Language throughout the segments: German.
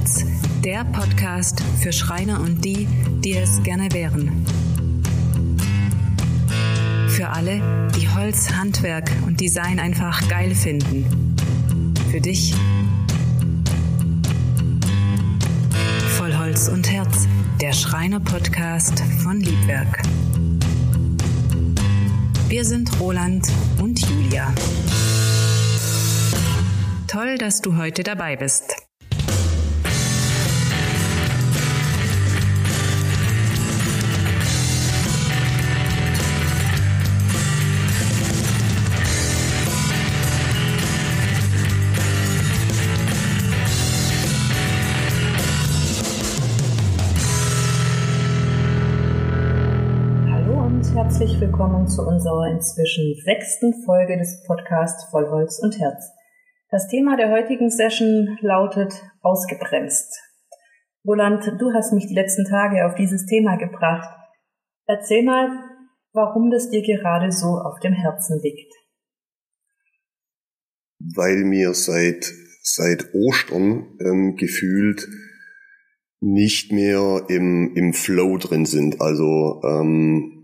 Herz, der Podcast für Schreiner und die, die es gerne wären. Für alle, die Holz, Handwerk und Design einfach geil finden. Für dich Voll Holz und Herz, der Schreiner-Podcast von Liebwerk. Wir sind Roland und Julia. Toll, dass du heute dabei bist. Zu unserer inzwischen sechsten Folge des Podcasts Vollholz und Herz. Das Thema der heutigen Session lautet ausgebremst. Roland, du hast mich die letzten Tage auf dieses Thema gebracht. Erzähl mal, warum das dir gerade so auf dem Herzen liegt. Weil mir seit, seit Ostern ähm, gefühlt nicht mehr im, im Flow drin sind. Also ähm,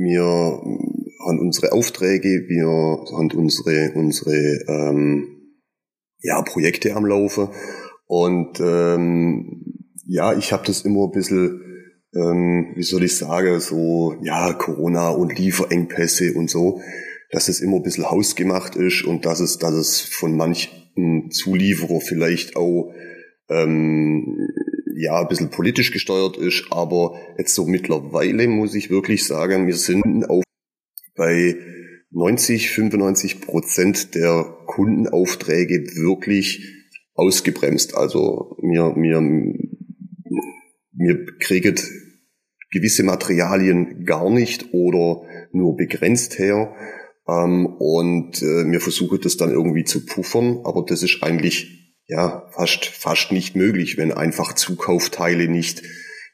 wir haben unsere Aufträge, wir haben unsere, unsere ähm, ja, Projekte am Laufe. Und ähm, ja, ich habe das immer ein bisschen, ähm, wie soll ich sagen, so, ja, Corona und Lieferengpässe und so, dass es immer ein bisschen hausgemacht ist und dass es, dass es von manchen Zulieferer vielleicht auch ähm, ja, ein bisschen politisch gesteuert ist, aber jetzt so mittlerweile muss ich wirklich sagen, wir sind auf bei 90, 95 Prozent der Kundenaufträge wirklich ausgebremst. Also mir, mir, mir kriegt gewisse Materialien gar nicht oder nur begrenzt her. Ähm, und äh, mir versuche das dann irgendwie zu puffern, aber das ist eigentlich ja fast fast nicht möglich, wenn einfach Zukaufteile nicht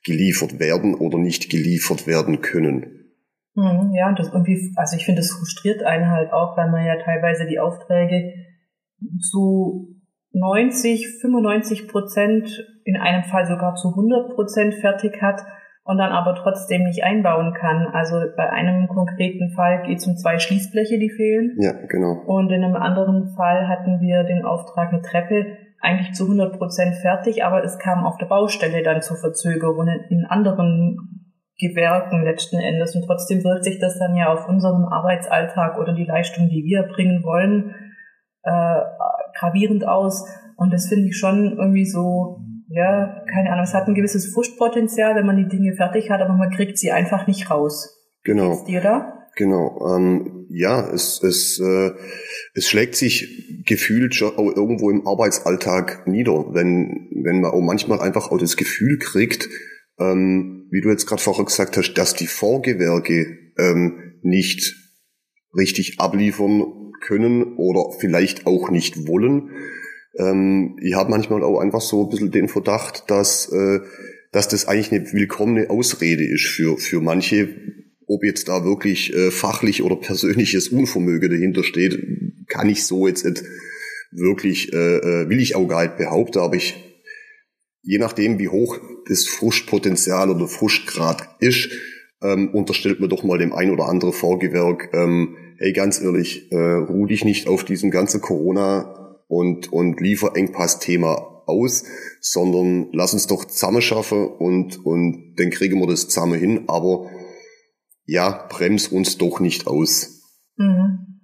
geliefert werden oder nicht geliefert werden können. Hm, ja, das irgendwie, also ich finde, das frustriert einen halt auch, weil man ja teilweise die Aufträge zu 90, 95 Prozent, in einem Fall sogar zu 100 Prozent fertig hat und dann aber trotzdem nicht einbauen kann. Also bei einem konkreten Fall geht es um zwei Schließbleche, die fehlen. Ja, genau. Und in einem anderen Fall hatten wir den Auftrag eine Treppe eigentlich zu 100 Prozent fertig, aber es kam auf der Baustelle dann zu Verzögerungen in anderen Gewerken letzten Endes. Und trotzdem wirkt sich das dann ja auf unseren Arbeitsalltag oder die Leistung, die wir bringen wollen, äh, gravierend aus. Und das finde ich schon irgendwie so, ja, keine Ahnung, es hat ein gewisses Frustpotenzial, wenn man die Dinge fertig hat, aber man kriegt sie einfach nicht raus. Genau. Geht's dir da? Genau. Ähm, ja, es, es, äh, es schlägt sich gefühlt schon irgendwo im Arbeitsalltag nieder, wenn, wenn man auch manchmal einfach auch das Gefühl kriegt, ähm, wie du jetzt gerade vorher gesagt hast, dass die Vorgewerke ähm, nicht richtig abliefern können oder vielleicht auch nicht wollen. Ähm, ich habe manchmal auch einfach so ein bisschen den Verdacht, dass, äh, dass das eigentlich eine willkommene Ausrede ist für, für manche, ob jetzt da wirklich äh, fachlich oder persönliches Unvermögen dahinter steht, kann ich so jetzt nicht wirklich, äh, äh will ich auch gar nicht behaupten, aber ich je nachdem, wie hoch das Frustpotenzial oder Frustgrad ist, ähm, unterstellt man doch mal dem ein oder anderen Vorgewerk, ähm, hey, ganz ehrlich, äh, ruh dich nicht auf diesem ganzen Corona und, und Lieferengpass-Thema aus, sondern lass uns doch zusammen schaffen und, und dann kriegen wir das zusammen hin, aber ja, brems uns doch nicht aus. Mhm.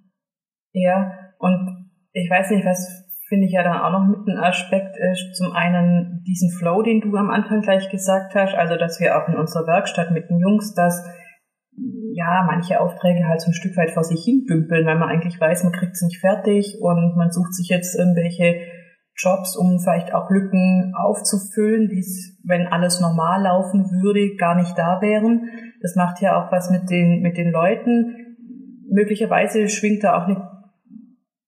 Ja, und ich weiß nicht, was finde ich ja dann auch noch mit ein Aspekt ist zum einen diesen Flow, den du am Anfang gleich gesagt hast, also dass wir auch in unserer Werkstatt mit den Jungs das ja, manche Aufträge halt so ein Stück weit vor sich hin dümpeln, weil man eigentlich weiß, man kriegt es nicht fertig und man sucht sich jetzt irgendwelche Jobs, um vielleicht auch Lücken aufzufüllen, die wenn alles normal laufen würde, gar nicht da wären. Das macht ja auch was mit den, mit den Leuten. Möglicherweise schwingt da auch eine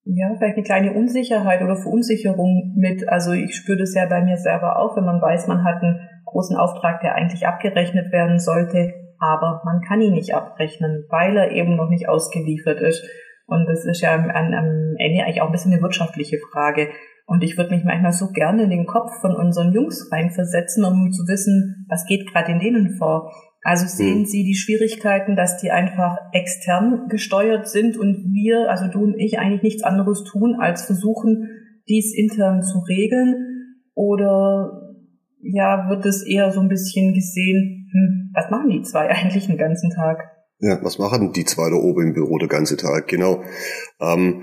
ja, vielleicht eine kleine Unsicherheit oder Verunsicherung mit. Also ich spüre das ja bei mir selber auch, wenn man weiß, man hat einen großen Auftrag, der eigentlich abgerechnet werden sollte, aber man kann ihn nicht abrechnen, weil er eben noch nicht ausgeliefert ist. Und das ist ja am, Ende eigentlich auch ein bisschen eine wirtschaftliche Frage. Und ich würde mich manchmal so gerne in den Kopf von unseren Jungs reinversetzen, um zu wissen, was geht gerade in denen vor. Also sehen mhm. Sie die Schwierigkeiten, dass die einfach extern gesteuert sind und wir, also du und ich, eigentlich nichts anderes tun, als versuchen, dies intern zu regeln? Oder ja, wird es eher so ein bisschen gesehen, hm, was machen die zwei eigentlich den ganzen Tag? Ja, was machen die zwei da oben im Büro den ganzen Tag? Genau. Ähm,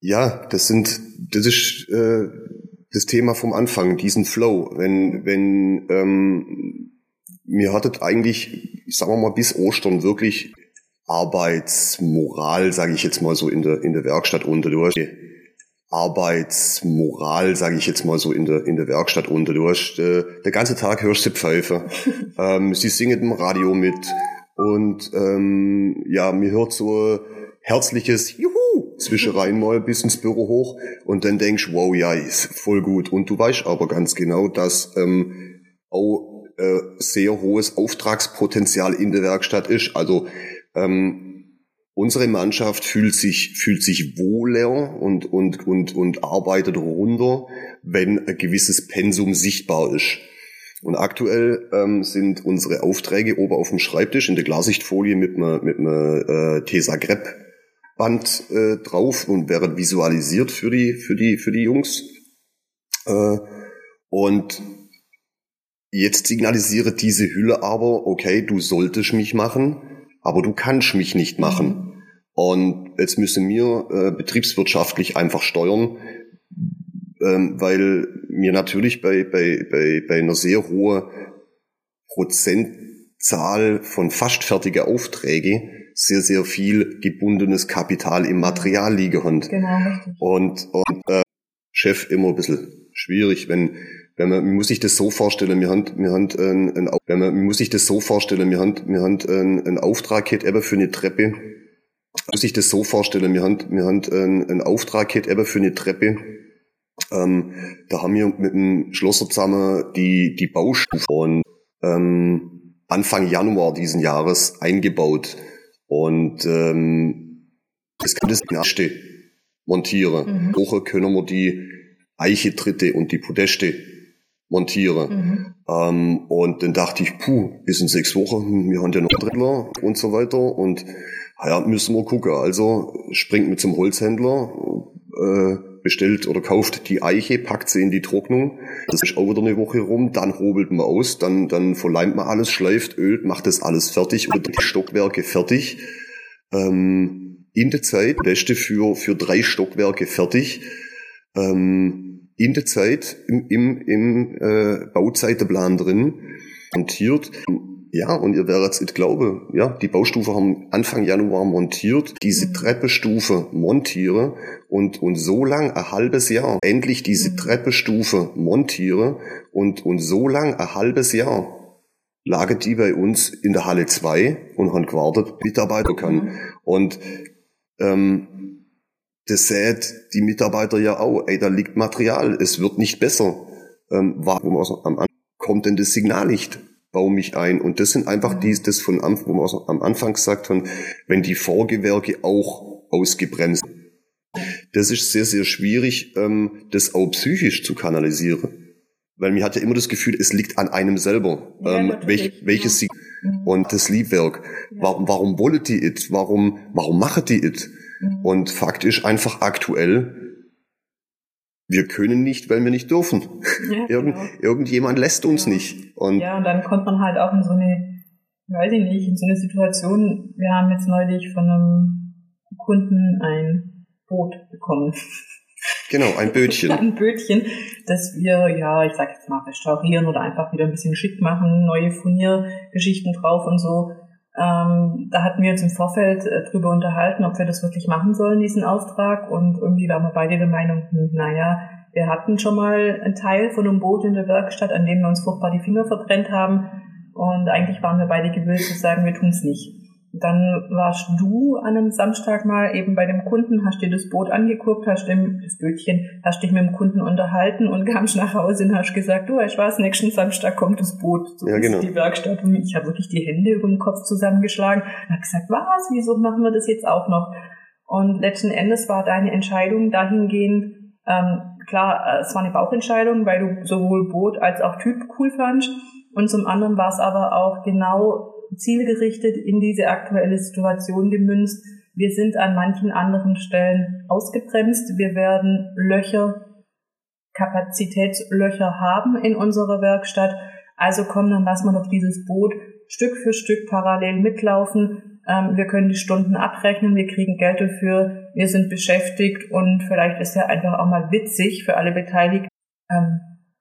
ja, das sind, das ist äh, das Thema vom Anfang, diesen Flow. Wenn, wenn ähm, mir hattet eigentlich, sagen wir mal, bis Ostern wirklich Arbeitsmoral, sage ich jetzt mal so in der in der Werkstatt unter. Du hast Arbeitsmoral, sage ich jetzt mal so in der in der Werkstatt unter. Du hast äh, der ganze Tag hörst du Pfeife, ähm, sie singen im Radio mit und ähm, ja, mir hört so herzliches Juhu zwischerein mal bis ins Büro hoch und dann denkst wow, ja, ist voll gut. Und du weißt aber ganz genau, dass ähm, auch äh, sehr hohes Auftragspotenzial in der Werkstatt ist. Also ähm, unsere Mannschaft fühlt sich fühlt sich wohler und und und und arbeitet runter, wenn ein gewisses Pensum sichtbar ist. Und aktuell ähm, sind unsere Aufträge oben auf dem Schreibtisch in der Glasichtfolie mit einem mit einem äh, Tesa Grep Band äh, drauf und werden visualisiert für die für die für die Jungs. Äh, und Jetzt signalisiere diese Hülle aber, okay, du solltest mich machen, aber du kannst mich nicht machen. Und jetzt müssen wir äh, betriebswirtschaftlich einfach steuern, ähm, weil mir natürlich bei, bei, bei, bei einer sehr hohen Prozentzahl von fast fertige Aufträge sehr, sehr viel gebundenes Kapital im Material liegen. Genau, Und, und äh, Chef immer ein bisschen schwierig, wenn wenn man, man muss sich das so vorstellen, wir haben, wir haben ein, ein, wenn man, man muss sich das so vorstellen, wir haben, wir haben ein, ein Auftrag eben für eine Treppe. Muss sich das so vorstellen, wir haben, wir haben ein, ein Auftrag eben für eine Treppe. Ähm, da haben wir mit dem Schlosser zusammen die, die Baustufe von ähm, Anfang Januar diesen Jahres eingebaut. Und ähm, das kann das erste montieren. Mhm. Woche können wir die Eiche dritte und die Podeste montiere. Mhm. Ähm, und dann dachte ich, puh, bis in sechs Wochen, wir haben ja noch Drittler und so weiter und ja, müssen wir gucken. Also springt mit zum Holzhändler, äh, bestellt oder kauft die Eiche, packt sie in die Trocknung. Das ist auch wieder eine Woche rum, dann hobelt man aus, dann, dann verleimt man alles, schleift, ölt, macht das alles fertig oder die Stockwerke fertig. Ähm, in der Zeit, Beste für, für drei Stockwerke fertig. Ähm, in der Zeit im, im, im äh, Bauzeitplan drin montiert. Ja, und ihr werdet es nicht glauben, ja, die Baustufe haben Anfang Januar montiert, diese mhm. Treppestufe montiere und, und so lang ein halbes Jahr endlich diese mhm. Treppestufe montiere und, und so lang ein halbes Jahr lagen die bei uns in der Halle 2 und haben gewartet, Mitarbeiter kann. Mhm. Und ähm, das sät die Mitarbeiter ja auch, ey, da liegt Material, es wird nicht besser. Ähm, warum am Anfang kommt denn das Signal nicht? Bau mich ein. Und das sind einfach die, das von wo wir am Anfang gesagt haben, wenn die Vorgewerke auch ausgebremst. Das ist sehr, sehr schwierig, ähm, das auch psychisch zu kanalisieren. Weil mir hat ja immer das Gefühl, es liegt an einem selber, ja, ähm, welch, welches ja. Mhm. und das Liebwerk. Ja. Warum, warum wollen die it? Warum, warum machen die it? Mhm. Und Fakt ist einfach aktuell, wir können nicht, weil wir nicht dürfen. Ja, Irgend, genau. Irgendjemand lässt uns ja. nicht. Und ja, und dann kommt man halt auch in so eine, weiß ich nicht, in so eine Situation. Wir haben jetzt neulich von einem Kunden ein Boot bekommen. Genau, ein Bötchen. ein Bötchen, das wir, ja, ich sag jetzt mal, restaurieren oder einfach wieder ein bisschen schick machen, neue Furniergeschichten drauf und so. Ähm, da hatten wir uns im Vorfeld äh, drüber unterhalten, ob wir das wirklich machen sollen, diesen Auftrag. Und irgendwie waren wir beide der Meinung, hm, naja, wir hatten schon mal einen Teil von einem Boot in der Werkstatt, an dem wir uns furchtbar die Finger verbrennt haben. Und eigentlich waren wir beide gewillt zu sagen, wir tun es nicht. Dann warst du an einem Samstag mal eben bei dem Kunden, hast dir das Boot angeguckt, hast dem, das Bötchen, hast dich mit dem Kunden unterhalten und kamst nach Hause und hast gesagt, du, ich weiß, nächsten Samstag kommt das Boot. So ja, genau. die Werkstatt. Und ich habe wirklich die Hände über den Kopf zusammengeschlagen und habe gesagt, was, wieso machen wir das jetzt auch noch? Und letzten Endes war deine Entscheidung dahingehend, Ähm, klar, äh, es war eine Bauchentscheidung, weil du sowohl Boot als auch Typ cool fandst. Und zum anderen war es aber auch genau zielgerichtet in diese aktuelle Situation gemünzt. Wir sind an manchen anderen Stellen ausgebremst. Wir werden Löcher, Kapazitätslöcher haben in unserer Werkstatt. Also komm, dann lass mal noch dieses Boot Stück für Stück parallel mitlaufen. Ähm, wir können die Stunden abrechnen, wir kriegen Geld dafür, wir sind beschäftigt und vielleicht ist ja einfach auch mal witzig für alle Beteiligten.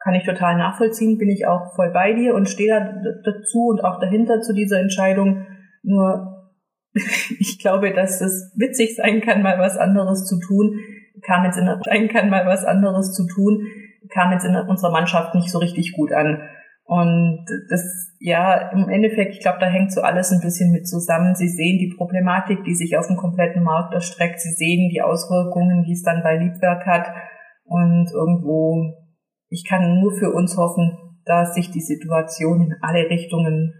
Kann ich total nachvollziehen, bin ich auch voll bei dir und stehe da dazu und auch dahinter zu dieser Entscheidung. Nur ich glaube, dass es witzig sein kann, mal was anderes zu tun, kam jetzt in sein kann, mal was anderes zu tun, kam jetzt in unserer Mannschaft nicht so richtig gut an. Und das, ja, im Endeffekt, ich glaube, da hängt so alles ein bisschen mit zusammen. Sie sehen die Problematik, die sich auf dem kompletten Markt erstreckt. Sie sehen die Auswirkungen, die es dann bei Liebwerk hat. Und irgendwo, ich kann nur für uns hoffen, dass sich die Situation in alle Richtungen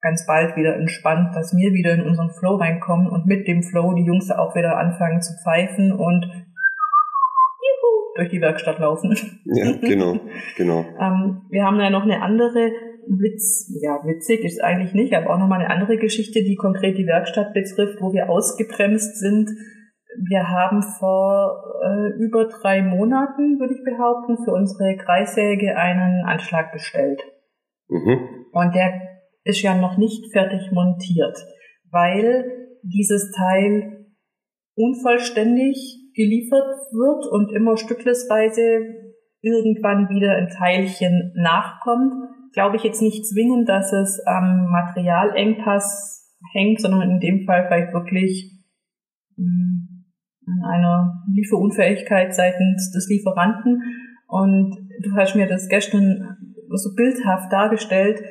ganz bald wieder entspannt, dass wir wieder in unseren Flow reinkommen und mit dem Flow die Jungs auch wieder anfangen zu pfeifen und durch die Werkstatt laufen. Ja, genau, genau. ähm, wir haben ja noch eine andere Witz, ja, witzig ist eigentlich nicht, aber auch nochmal eine andere Geschichte, die konkret die Werkstatt betrifft, wo wir ausgebremst sind. Wir haben vor äh, über drei Monaten, würde ich behaupten, für unsere Kreissäge einen Anschlag bestellt. Mhm. Und der ist ja noch nicht fertig montiert, weil dieses Teil unvollständig geliefert wird und immer stücklesweise irgendwann wieder ein Teilchen nachkommt, glaube ich jetzt nicht zwingend, dass es am Materialengpass hängt, sondern in dem Fall vielleicht wirklich hm, an einer Lieferunfähigkeit seitens des Lieferanten. Und du hast mir das gestern so bildhaft dargestellt,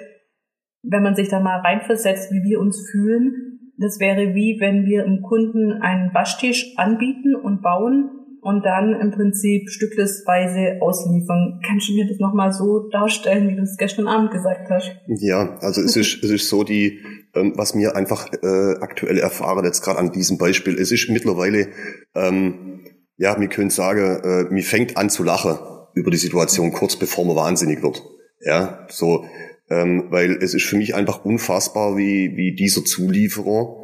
wenn man sich da mal reinversetzt, wie wir uns fühlen, das wäre wie, wenn wir im Kunden einen Waschtisch anbieten und bauen und dann im Prinzip stücklesweise ausliefern. Kannst du mir das nochmal so darstellen, wie du es gestern Abend gesagt hast? Ja, also es ist, es ist so die, ähm, was mir einfach äh, aktuell erfahren, jetzt gerade an diesem Beispiel, es ist mittlerweile, ähm, ja, wir können sagen, äh, mir fängt an zu lachen über die Situation kurz bevor man wahnsinnig wird. Ja, so, ähm, weil es ist für mich einfach unfassbar, wie, wie dieser Zulieferer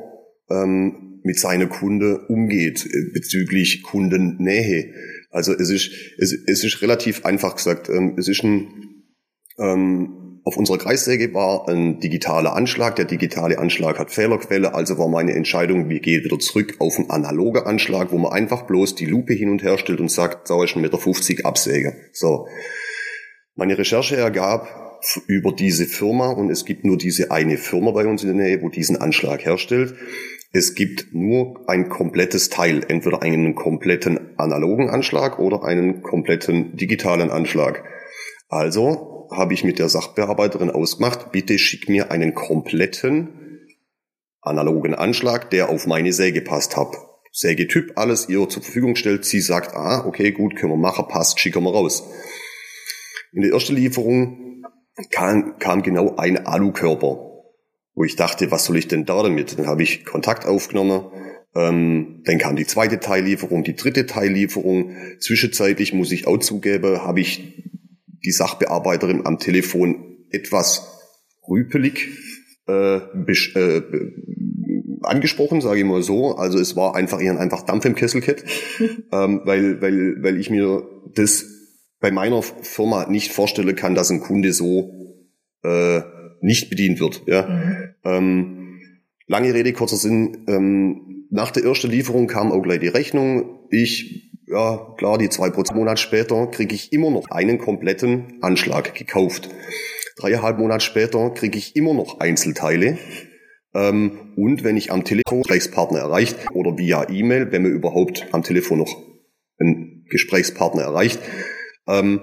ähm, mit seiner Kunde umgeht äh, bezüglich Kundennähe. Also es ist, es, es ist relativ einfach gesagt, ähm, es ist ein, ähm, auf unserer Kreissäge war ein digitaler Anschlag. Der digitale Anschlag hat Fehlerquelle, also war meine Entscheidung, wir gehen wieder zurück auf einen analogen Anschlag, wo man einfach bloß die Lupe hin und her stellt und sagt, da ist ein Meter 50 Absäge. So. Meine Recherche ergab, über diese Firma und es gibt nur diese eine Firma bei uns in der Nähe, wo diesen Anschlag herstellt. Es gibt nur ein komplettes Teil, entweder einen kompletten analogen Anschlag oder einen kompletten digitalen Anschlag. Also habe ich mit der Sachbearbeiterin ausgemacht, bitte schick mir einen kompletten analogen Anschlag, der auf meine Säge passt hab. Sägetyp, alles ihr zur Verfügung stellt. Sie sagt, ah, okay, gut, können wir machen, passt, schicken wir raus. In der ersten Lieferung kam, kam genau ein Alukörper, wo ich dachte, was soll ich denn da damit? Dann habe ich Kontakt aufgenommen. Ähm, dann kam die zweite Teillieferung, die dritte Teillieferung. Zwischenzeitlich muss ich auch zugeben, habe ich die Sachbearbeiterin am Telefon etwas rüpelig äh, äh, angesprochen, sage ich mal so. Also es war einfach eher einfach Dampf im Kessel ähm, weil, weil, weil ich mir das bei meiner Firma nicht vorstellen kann, dass ein Kunde so äh, nicht bedient wird. Ja. Mhm. Ähm, lange Rede, kurzer Sinn. Ähm, nach der ersten Lieferung kam auch gleich die Rechnung. Ich, ja klar, die zwei Prozent Monat später kriege ich immer noch einen kompletten Anschlag gekauft. Dreieinhalb Monate später kriege ich immer noch Einzelteile. Ähm, und wenn ich am Telefon Gesprächspartner erreicht oder via E-Mail, wenn man überhaupt am Telefon noch einen Gesprächspartner erreicht, ähm,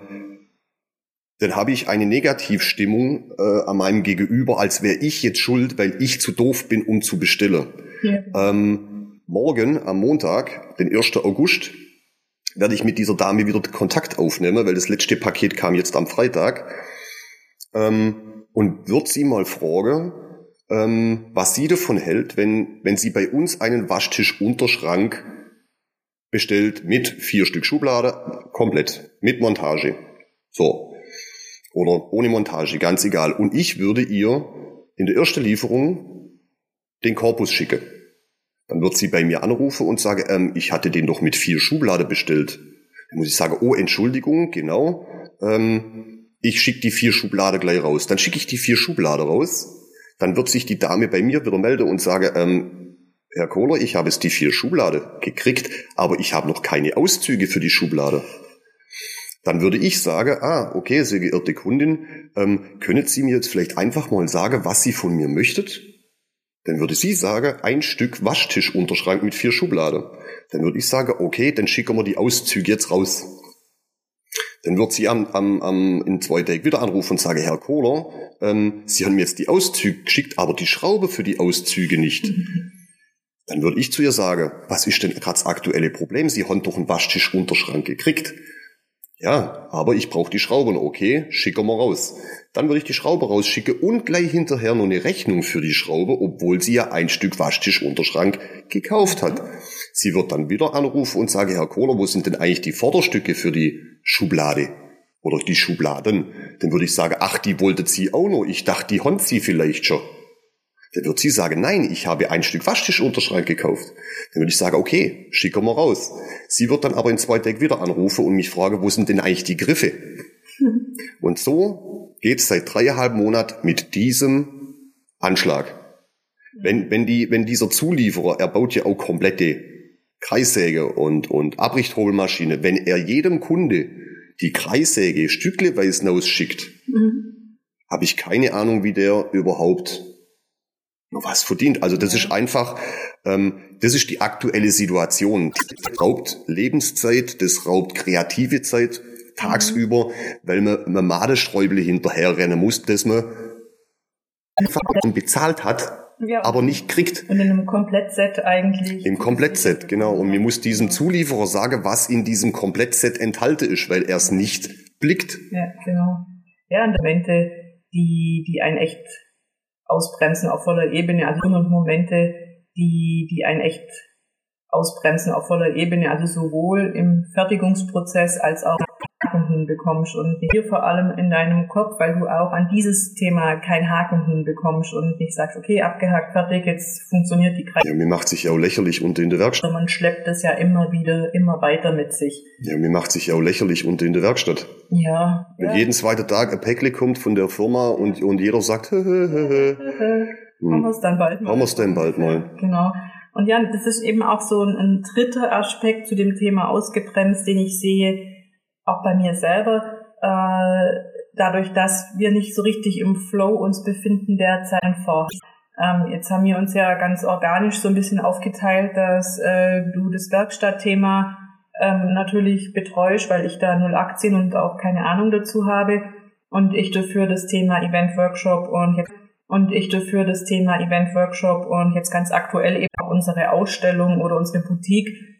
dann habe ich eine Negativstimmung äh, an meinem Gegenüber, als wäre ich jetzt schuld, weil ich zu doof bin, um zu bestellen. Ja. Ähm, morgen, am Montag, den 1. August, werde ich mit dieser Dame wieder Kontakt aufnehmen, weil das letzte Paket kam jetzt am Freitag. Ähm, und wird sie mal fragen, ähm, was sie davon hält, wenn, wenn sie bei uns einen Waschtisch Unterschrank bestellt mit vier Stück Schublade, komplett, mit Montage. So. Oder ohne Montage, ganz egal. Und ich würde ihr in der ersten Lieferung den Korpus schicken. Dann wird sie bei mir anrufen und sagen, ähm, ich hatte den doch mit vier Schublade bestellt. Dann muss ich sagen, oh, Entschuldigung, genau. Ähm, ich schicke die vier Schublade gleich raus. Dann schicke ich die vier Schublade raus. Dann wird sich die Dame bei mir wieder melden und sagen, ähm, Herr Kohler, ich habe es die vier Schublade gekriegt, aber ich habe noch keine Auszüge für die Schublade. Dann würde ich sagen, ah, okay, sehr geehrte Kundin, ähm, können Sie mir jetzt vielleicht einfach mal sagen, was Sie von mir möchtet? Dann würde sie sagen, ein Stück Waschtischunterschrank mit vier Schubladen. Dann würde ich sagen, okay, dann schicken wir die Auszüge jetzt raus. Dann wird sie am, am, am in zwei Tagen wieder anrufen und sagen, Herr Kohler, ähm, Sie haben mir jetzt die Auszüge geschickt, aber die Schraube für die Auszüge nicht. Dann würde ich zu ihr sagen, was ist denn gerade das aktuelle Problem? Sie haben doch einen Waschtischunterschrank gekriegt. Ja, aber ich brauche die Schrauben. Okay, schicken wir raus. Dann würde ich die Schraube rausschicken und gleich hinterher noch eine Rechnung für die Schraube, obwohl sie ja ein Stück Waschtischunterschrank gekauft hat. Sie wird dann wieder anrufen und sagen, Herr Kohler, wo sind denn eigentlich die Vorderstücke für die Schublade? Oder die Schubladen? Dann würde ich sagen, ach, die wollte sie auch noch. Ich dachte, die haben sie vielleicht schon. Dann wird sie sagen, nein, ich habe ein Stück Waschtischunterschrank gekauft. Dann würde ich sagen, okay, schicken wir raus. Sie wird dann aber in zwei Tagen wieder anrufen und mich fragen, wo sind denn eigentlich die Griffe? Und so geht es seit dreieinhalb Monaten mit diesem Anschlag. Wenn, wenn, die, wenn dieser Zulieferer, er baut ja auch komplette Kreissäge und, und Abrichthobelmaschine, wenn er jedem Kunde die Kreissäge stückleweise ausschickt, mhm. habe ich keine Ahnung, wie der überhaupt was verdient. Also das ist einfach, ähm, das ist die aktuelle Situation. Das raubt Lebenszeit, das raubt kreative Zeit tagsüber, weil man, man Madesträuble hinterherrennen muss, dass man einfach bezahlt hat, ja. aber nicht kriegt. Und in einem Komplettset eigentlich. Im Komplettset, genau. Und mir muss diesem Zulieferer sagen, was in diesem Komplettset enthalten ist, weil er es nicht blickt. Ja, genau. Ja, und Momente, die, die einen echt ausbremsen auf voller Ebene, also und Momente, die, die einen echt ausbremsen auf voller Ebene, also sowohl im Fertigungsprozess als auch Haken hinbekommst und hier vor allem in deinem Kopf, weil du auch an dieses Thema keinen Haken hinbekommst und nicht sagst, okay, abgehakt, fertig, jetzt funktioniert die Kreis. Ja, mir macht sich ja auch lächerlich unter in der Werkstatt. Man schleppt das ja immer wieder, immer weiter mit sich. Ja, mir macht sich ja auch lächerlich unter in der Werkstatt. Ja. Wenn ja. jeden zweiten Tag ein Päckle kommt von der Firma und, und jeder sagt, hö, hö, hö, hö. Haben wir es dann bald mal. Haben wir es dann bald mal. Genau. Und ja, das ist eben auch so ein, ein dritter Aspekt zu dem Thema ausgebremst, den ich sehe, auch bei mir selber, äh, dadurch, dass wir nicht so richtig im Flow uns befinden derzeit vor. Ähm, jetzt haben wir uns ja ganz organisch so ein bisschen aufgeteilt, dass äh, du das Werkstattthema ähm, natürlich betreust, weil ich da null Aktien und auch keine Ahnung dazu habe und ich dafür das Thema Event Workshop und jetzt und ich dafür das Thema Event Workshop und jetzt ganz aktuell eben auch unsere Ausstellung oder unsere Boutique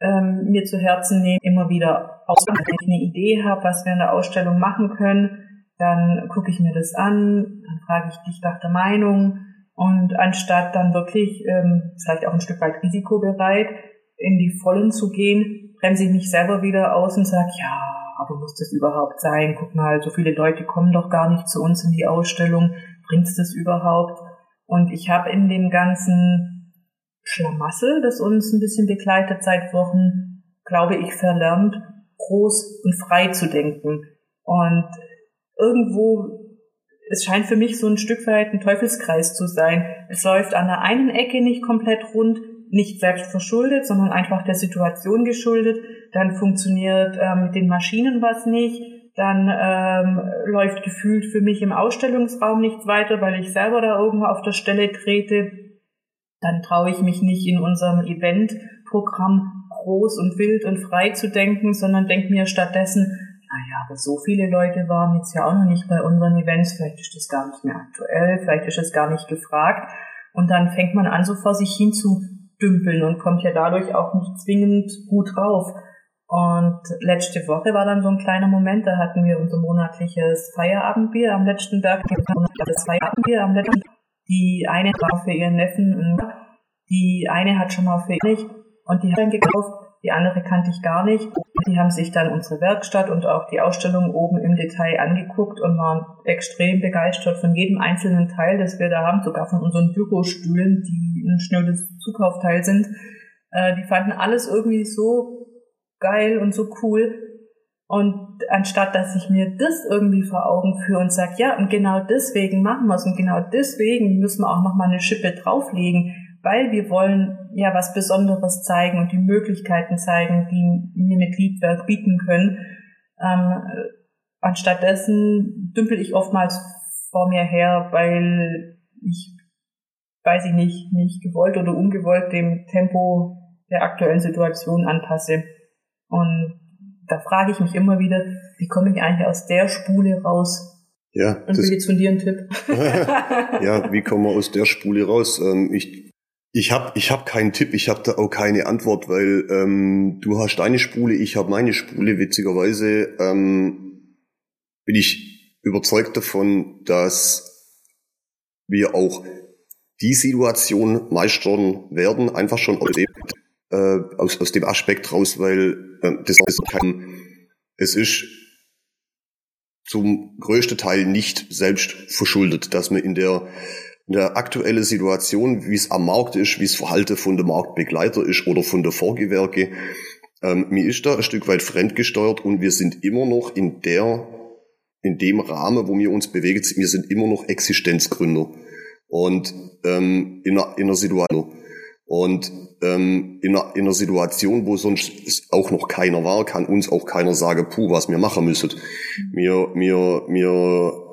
ähm, mir zu Herzen nehme, immer wieder aus, wenn ich eine Idee habe, was wir in der Ausstellung machen können, dann gucke ich mir das an, dann frage ich dich nach der Meinung und anstatt dann wirklich, ähm, vielleicht auch ein Stück weit risikobereit, in die Vollen zu gehen, bremse ich mich selber wieder aus und sage, ja, aber muss das überhaupt sein? Guck mal, so viele Leute kommen doch gar nicht zu uns in die Ausstellung bringt's das überhaupt? Und ich habe in dem ganzen Schlamassel, das uns ein bisschen begleitet seit Wochen, glaube ich, verlernt, groß und frei zu denken. Und irgendwo, es scheint für mich so ein Stück weit ein Teufelskreis zu sein. Es läuft an der einen Ecke nicht komplett rund, nicht selbst verschuldet, sondern einfach der Situation geschuldet. Dann funktioniert äh, mit den Maschinen was nicht dann ähm, läuft gefühlt für mich im Ausstellungsraum nichts weiter, weil ich selber da irgendwo auf der Stelle trete. Dann traue ich mich nicht in unserem Eventprogramm groß und wild und frei zu denken, sondern denke mir stattdessen, naja, aber so viele Leute waren jetzt ja auch noch nicht bei unseren Events, vielleicht ist das gar nicht mehr aktuell, vielleicht ist es gar nicht gefragt. Und dann fängt man an, so vor sich hin zu dümpeln und kommt ja dadurch auch nicht zwingend gut drauf. Und letzte Woche war dann so ein kleiner Moment, da hatten wir unser monatliches Feierabendbier am letzten Tag. Das Feierabendbier am letzten Die eine war für ihren Neffen, die eine hat schon mal für mich und die dann gekauft die andere kannte ich gar nicht. Die haben sich dann unsere Werkstatt und auch die Ausstellung oben im Detail angeguckt und waren extrem begeistert von jedem einzelnen Teil, das wir da haben, sogar von unseren Bürostühlen, die ein schnelles Zukaufteil sind. Äh, die fanden alles irgendwie so geil und so cool. Und anstatt dass ich mir das irgendwie vor Augen führe und sage, ja, und genau deswegen machen wir es und genau deswegen müssen wir auch nochmal eine Schippe drauflegen, weil wir wollen ja was Besonderes zeigen und die Möglichkeiten zeigen, die wir mit Liedwerk bieten können. Ähm, anstattdessen dümpel ich oftmals vor mir her, weil ich, weiß ich nicht, nicht gewollt oder ungewollt dem Tempo der aktuellen Situation anpasse. Und da frage ich mich immer wieder, wie komme ich eigentlich aus der Spule raus? Ja. Und will jetzt von dir einen Tipp. ja, wie kommen wir aus der Spule raus? Ähm, ich ich habe ich hab keinen Tipp, ich habe da auch keine Antwort, weil ähm, du hast deine Spule, ich habe meine Spule. Witzigerweise ähm, bin ich überzeugt davon, dass wir auch die Situation meistern werden, einfach schon aus dem, äh, aus, aus dem Aspekt raus, weil äh, das ist kein, es ist zum größten Teil nicht selbst verschuldet, dass man in der in der aktuellen Situation, wie es am Markt ist, wie es Verhalten von der Marktbegleiter ist oder von der Vorgewerke, ähm, mir ist da ein Stück weit fremdgesteuert und wir sind immer noch in der, in dem Rahmen, wo wir uns bewegen, wir sind immer noch Existenzgründer. Und ähm, in, einer, in einer Situation. Und ähm, in, einer, in einer Situation, wo sonst auch noch keiner war, kann uns auch keiner sagen, puh, was wir machen müssen. Wir, wir, wir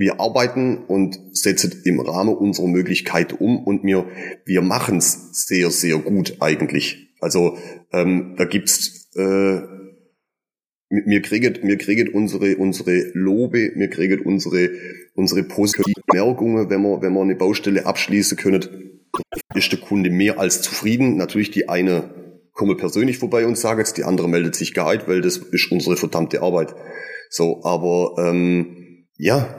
wir arbeiten und setzen im Rahmen unserer Möglichkeit um und wir, wir machen es sehr, sehr gut eigentlich. Also ähm, da gibt's äh, mir kriegen, mir kriegen unsere, unsere Lobe, mir kriegen unsere, unsere positiven Merkungen, wenn wir, wenn wir eine Baustelle abschließen können, ist der Kunde mehr als zufrieden. Natürlich die eine komme persönlich vorbei und sage jetzt, die andere meldet sich geheilt, weil das ist unsere verdammte Arbeit. So, aber ähm, ja,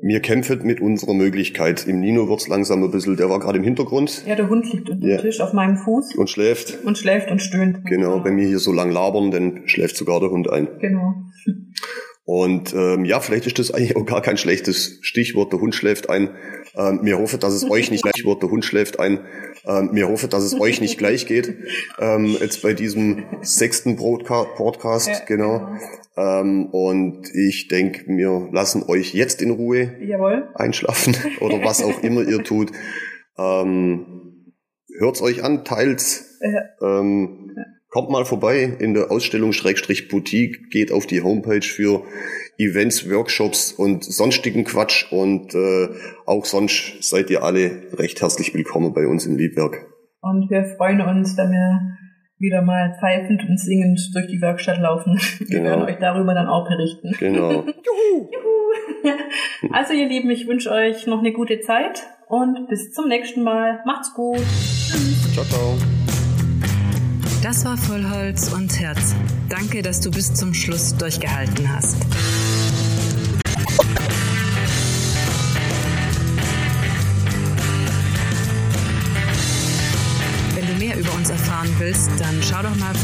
wir kämpfen mit unserer Möglichkeit. Im Nino wird's langsam ein bisschen, der war gerade im Hintergrund. Ja, der Hund liegt unter dem Tisch auf meinem Fuß. Und schläft. Und schläft und stöhnt. Genau, wenn wir hier so lang labern, dann schläft sogar der Hund ein. Genau. Und ähm, ja, vielleicht ist das eigentlich auch gar kein schlechtes Stichwort, der Hund schläft ein. Ähm, wir hoffen, dass es euch nicht gleich wird, der Hund schläft ein. Ähm, wir hoffen, dass es euch nicht gleich geht. Ähm, jetzt bei diesem sechsten Podcast, ja. genau. Ähm, und ich denke, wir lassen euch jetzt in Ruhe Jawohl. einschlafen oder was auch immer ihr tut. Ähm, hört's euch an, teilt's. Ähm, kommt mal vorbei in der Ausstellung Schrägstrich Boutique, geht auf die Homepage für Events, Workshops und sonstigen Quatsch und äh, auch sonst seid ihr alle recht herzlich willkommen bei uns im Liedwerk. Und wir freuen uns, wenn wir wieder mal pfeifend und singend durch die Werkstatt laufen. Wir genau. werden euch darüber dann auch berichten. Genau. Juhu! Juhu! Also ihr Lieben, ich wünsche euch noch eine gute Zeit und bis zum nächsten Mal. Macht's gut. Tschüss. Ciao, ciao. Das war Vollholz und Herz. Danke, dass du bis zum Schluss durchgehalten hast. Wenn du mehr über uns erfahren willst, dann schau doch mal vorbei